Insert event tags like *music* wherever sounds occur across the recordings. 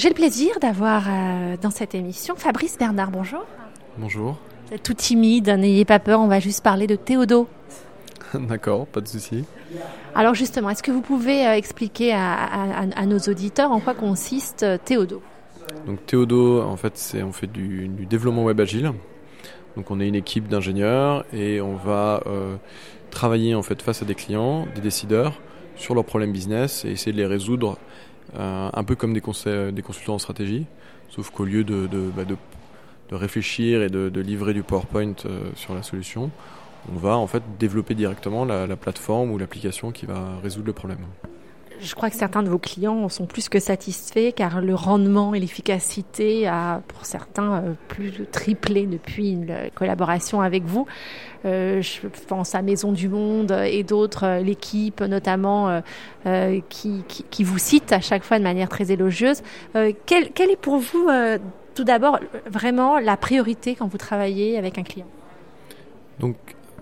J'ai le plaisir d'avoir euh, dans cette émission Fabrice Bernard. Bonjour. Bonjour. Vous êtes tout timide, n'ayez pas peur, on va juste parler de Théodo. *laughs* D'accord, pas de souci. Alors justement, est-ce que vous pouvez euh, expliquer à, nos auditeurs en quoi consiste euh, Théodo? Donc Théodo, en fait, c'est on fait du, développement web agile. Donc on est une équipe d'ingénieurs et on va travailler en fait face à des clients, des décideurs sur leurs problèmes business et essayer de les résoudre euh, un peu comme des, conseils, des consultants en stratégie, sauf qu'au lieu de, bah, réfléchir et de, livrer du PowerPoint euh, sur la solution, on va en fait développer directement la plateforme ou l'application qui va résoudre le problème je crois que certains de vos clients sont plus que satisfaits car le rendement et l'efficacité a pour certains euh, plus triplé depuis une collaboration avec vous. Euh, je pense à Maison du Monde et d'autres, euh, l'équipe notamment qui, qui, vous cite à chaque fois de manière très élogieuse. quelle, quelle, est pour vous tout d'abord vraiment la priorité quand vous travaillez avec un client? Donc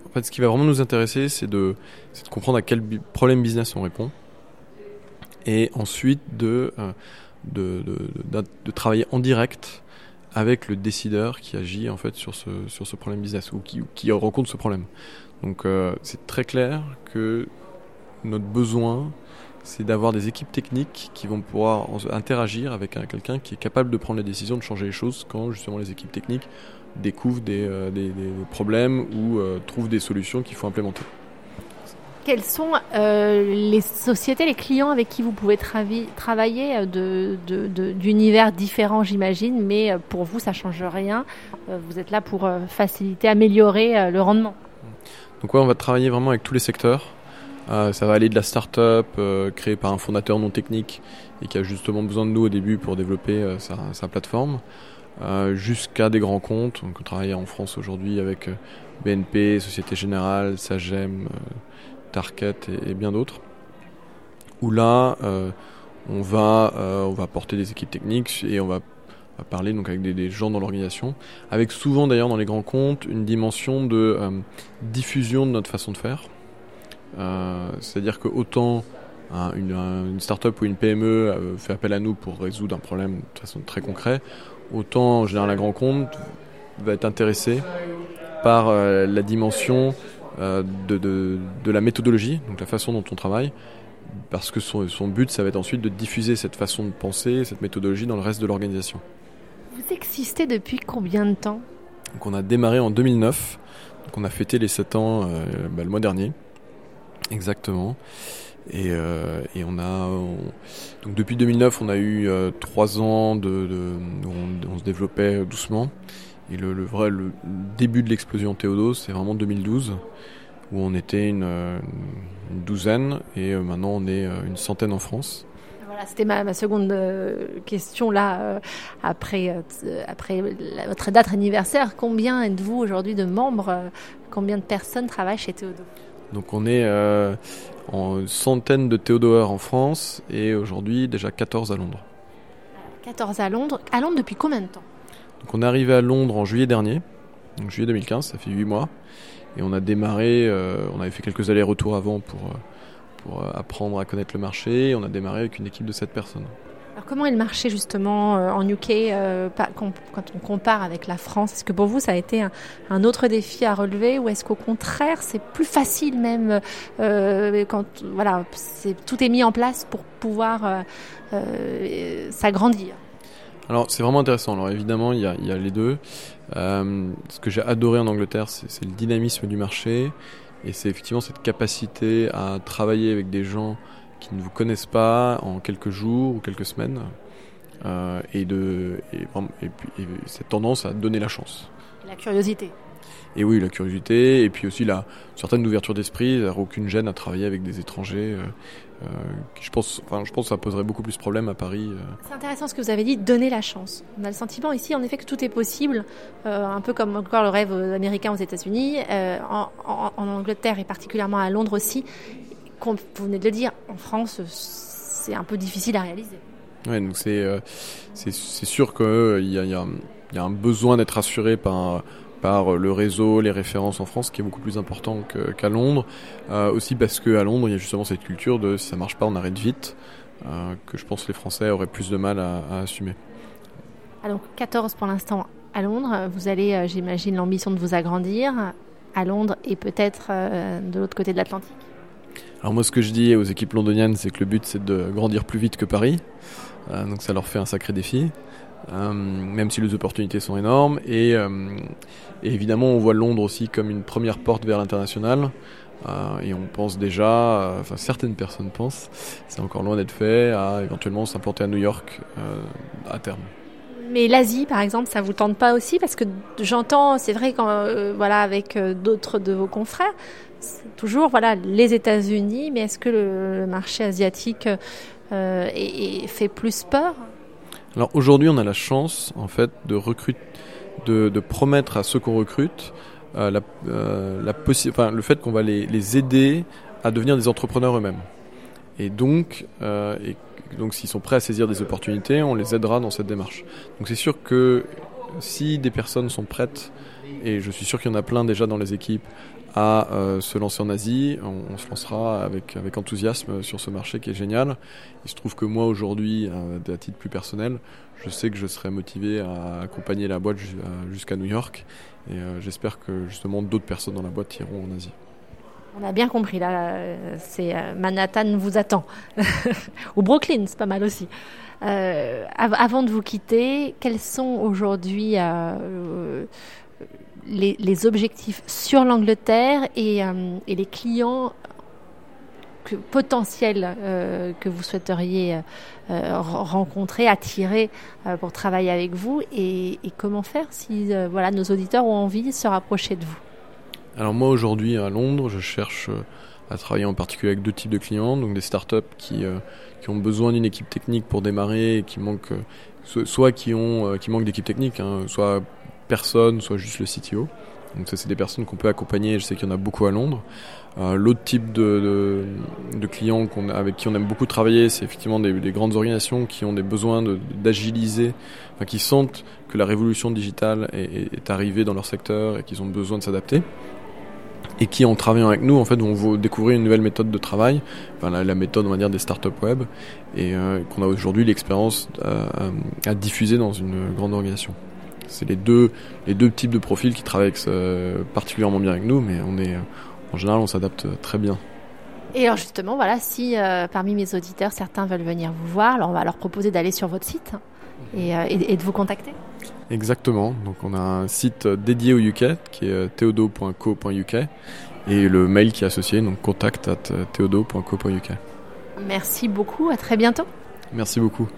en fait ce qui va vraiment nous intéresser c'est de, de comprendre à quel problème business on répond et ensuite euh, de, de, de, travailler en direct avec le décideur qui agit en fait sur ce, sur ce problème business ou qui, qui rencontre ce problème. Donc euh, c'est très clair que notre besoin, c'est d'avoir des équipes techniques qui vont pouvoir interagir avec quelqu'un qui est capable de prendre la décision de changer les choses quand justement les équipes techniques découvrent des, euh, des problèmes ou trouvent des solutions qu'il faut implémenter quelles sont euh, les sociétés, les clients avec qui vous pouvez travailler euh, d'univers différents, j'imagine, mais euh, pour vous, ça ne change rien. Vous êtes là pour faciliter, améliorer le rendement. Donc ouais, on va travailler vraiment avec tous les secteurs. ça va aller de la start-up créée par un fondateur non technique et qui a justement besoin de nous au début pour développer sa, plateforme, jusqu'à des grands comptes. On travaille en France aujourd'hui avec BNP, Société Générale, Sagem, Target et, bien d'autres. Où là, euh, on va euh, on va porter des équipes techniques et on va, parler donc avec des, gens dans l'organisation, avec souvent d'ailleurs dans les grands comptes une dimension de euh, diffusion de notre façon de faire. C'est-à-dire que autant une, une start-up ou une PME fait appel à nous pour résoudre un problème de façon très concrète, autant en général un grand compte va être intéressé par la dimension euh, de, de, la méthodologie, donc la façon dont on travaille, parce que son, son, but, ça va être ensuite de diffuser cette façon de penser, cette méthodologie dans le reste de l'organisation. Vous existez depuis combien de temps? Donc On a démarré en 2009, donc on a fêté les 7 ans euh, bah, le mois dernier, exactement. Et, euh, et on a donc depuis 2009, on a eu euh, 3 ans de, de on, on, se développait doucement. Et le, le vrai le début de l'explosion Théodos, c'est vraiment 2012, où on était une, une douzaine, et euh, maintenant on est euh, une centaine en France. Voilà, c'était ma, ma, seconde euh, question là, après, après votre date anniversaire. Combien êtes-vous aujourd'hui de membres Combien de personnes travaillent chez Théodo? Donc on est en centaines de Théodoers en France et aujourd'hui déjà 14 à Londres. 14 à Londres. À Londres depuis combien de temps? Donc on est arrivé à Londres en juillet dernier, donc juillet 2015, ça fait 8 mois. Et on a démarré, euh, on avait fait quelques allers-retours avant pour, euh, pour euh, apprendre à connaître le marché. Et on a démarré avec une équipe de 7 personnes. Alors comment est le marché justement en UK quand on compare avec la France? Est-ce que pour vous ça a été un, autre défi à relever? Ou est-ce qu'au contraire c'est plus facile même quand voilà, tout est mis en place pour pouvoir s'agrandir? Alors c'est vraiment intéressant. Alors évidemment il y a, les deux. Euh, ce que j'ai adoré en Angleterre, c'est le dynamisme du marché et c'est effectivement cette capacité à travailler avec des gens qui ne vous connaissent pas en quelques jours ou quelques semaines euh, et, de, et cette tendance à donner la chance. La curiosité. Et oui, la curiosité, et puis aussi la certaine ouverture d'esprit, aucune gêne à travailler avec des étrangers. Euh, euh, je pense, enfin, je pense que ça poserait beaucoup plus de problèmes à Paris. Euh. C'est intéressant ce que vous avez dit, donner la chance. On a le sentiment ici, en effet, que tout est possible, un peu comme encore le rêve américain aux États-Unis, en, en, en, Angleterre et particulièrement à Londres aussi. Comme vous venez de le dire, en France, c'est un peu difficile à réaliser. Ouais, donc c'est c'est sûr qu'il y y, a, y a un besoin d'être assuré par par le réseau, les références en France, qui est beaucoup plus important qu'à Londres. Euh, aussi parce qu'à Londres, il y a justement cette culture de si ça marche pas, on arrête vite. que je pense les Français auraient plus de mal à, à assumer. Alors 14 pour l'instant à Londres. Vous allez, j'imagine, l'ambition de vous agrandir à Londres et peut-être de l'autre côté de l'Atlantique? Alors moi ce que je dis aux équipes londoniennes c'est que le but c'est de grandir plus vite que Paris, euh, donc ça leur fait un sacré défi, euh, même si les opportunités sont énormes. Et, euh, et, évidemment on voit Londres aussi comme une première porte vers l'international. Et on pense déjà, enfin certaines personnes pensent, c'est encore loin d'être fait, à éventuellement s'implanter à New York à terme. Mais l'Asie, par exemple, ça vous tente pas aussi? Parce que j'entends, c'est vrai, quand avec d'autres de vos confrères, toujours voilà les États-Unis, mais est-ce que le, marché asiatique euh, fait plus peur Alors aujourd'hui, on a la chance en fait de recruter, de, promettre à ceux qu'on recrute euh, euh, le fait qu'on va les, les, aider à devenir des entrepreneurs eux-mêmes. Et donc, et donc s'ils sont prêts à saisir des opportunités, on les aidera dans cette démarche. Donc c'est sûr que si des personnes sont prêtes, et je suis sûr qu'il y en a plein déjà dans les équipes, à euh, se lancer en Asie. On, se lancera avec, enthousiasme sur ce marché qui est génial. Il se trouve que moi aujourd'hui, à, titre plus personnel, je sais que je serai motivé à accompagner la boîte jusqu'à New York et euh, j'espère que justement d'autres personnes dans la boîte iront en Asie. On a bien compris là, euh, Manhattan vous attend *laughs* ou Brooklyn, c'est pas mal aussi. avant de vous quitter, quels sont aujourd'hui les, objectifs sur l'Angleterre et, euh, les clients potentiels euh, que vous souhaiteriez euh, rencontrer, attirer pour travailler avec vous et, comment faire si voilà, nos auditeurs ont envie de se rapprocher de vous? Alors moi aujourd'hui à Londres, je cherche à travailler en particulier avec deux types de clients, donc des startups qui, qui ont besoin d'une équipe technique pour démarrer qui manquent soit qui ont qui manquent d'équipe technique, hein, soit personne, soit juste le CTO. Donc ça, c'est des personnes qu'on peut accompagner. Je sais qu'il y en a beaucoup à Londres. Euh, L'autre type de, de, de clients avec qui on aime beaucoup travailler, c'est effectivement des, des, grandes organisations qui ont des besoins d'agiliser, enfin, qui sentent que la révolution digitale est, arrivée dans leur secteur et qu'ils ont besoin de s'adapter et qui en travaillant avec nous en fait vont découvrir une nouvelle méthode de travail, la, méthode on va dire des startups web et euh, qu'on a aujourd'hui l'expérience à, à, diffuser dans une grande organisation. C'est les deux, les deux types de profils qui travaillent particulièrement bien avec nous, mais on est, en général, on s'adapte très bien. Et alors justement, voilà, si euh, parmi mes auditeurs, certains veulent venir vous voir, alors on va leur proposer d'aller sur votre site et, euh, de vous contacter. Exactement. Donc on a un site dédié au UK qui est euh, theodo.co.uk et le mail qui est associé, donc contact at theodo.co.uk. Merci beaucoup, à très bientôt. Merci beaucoup.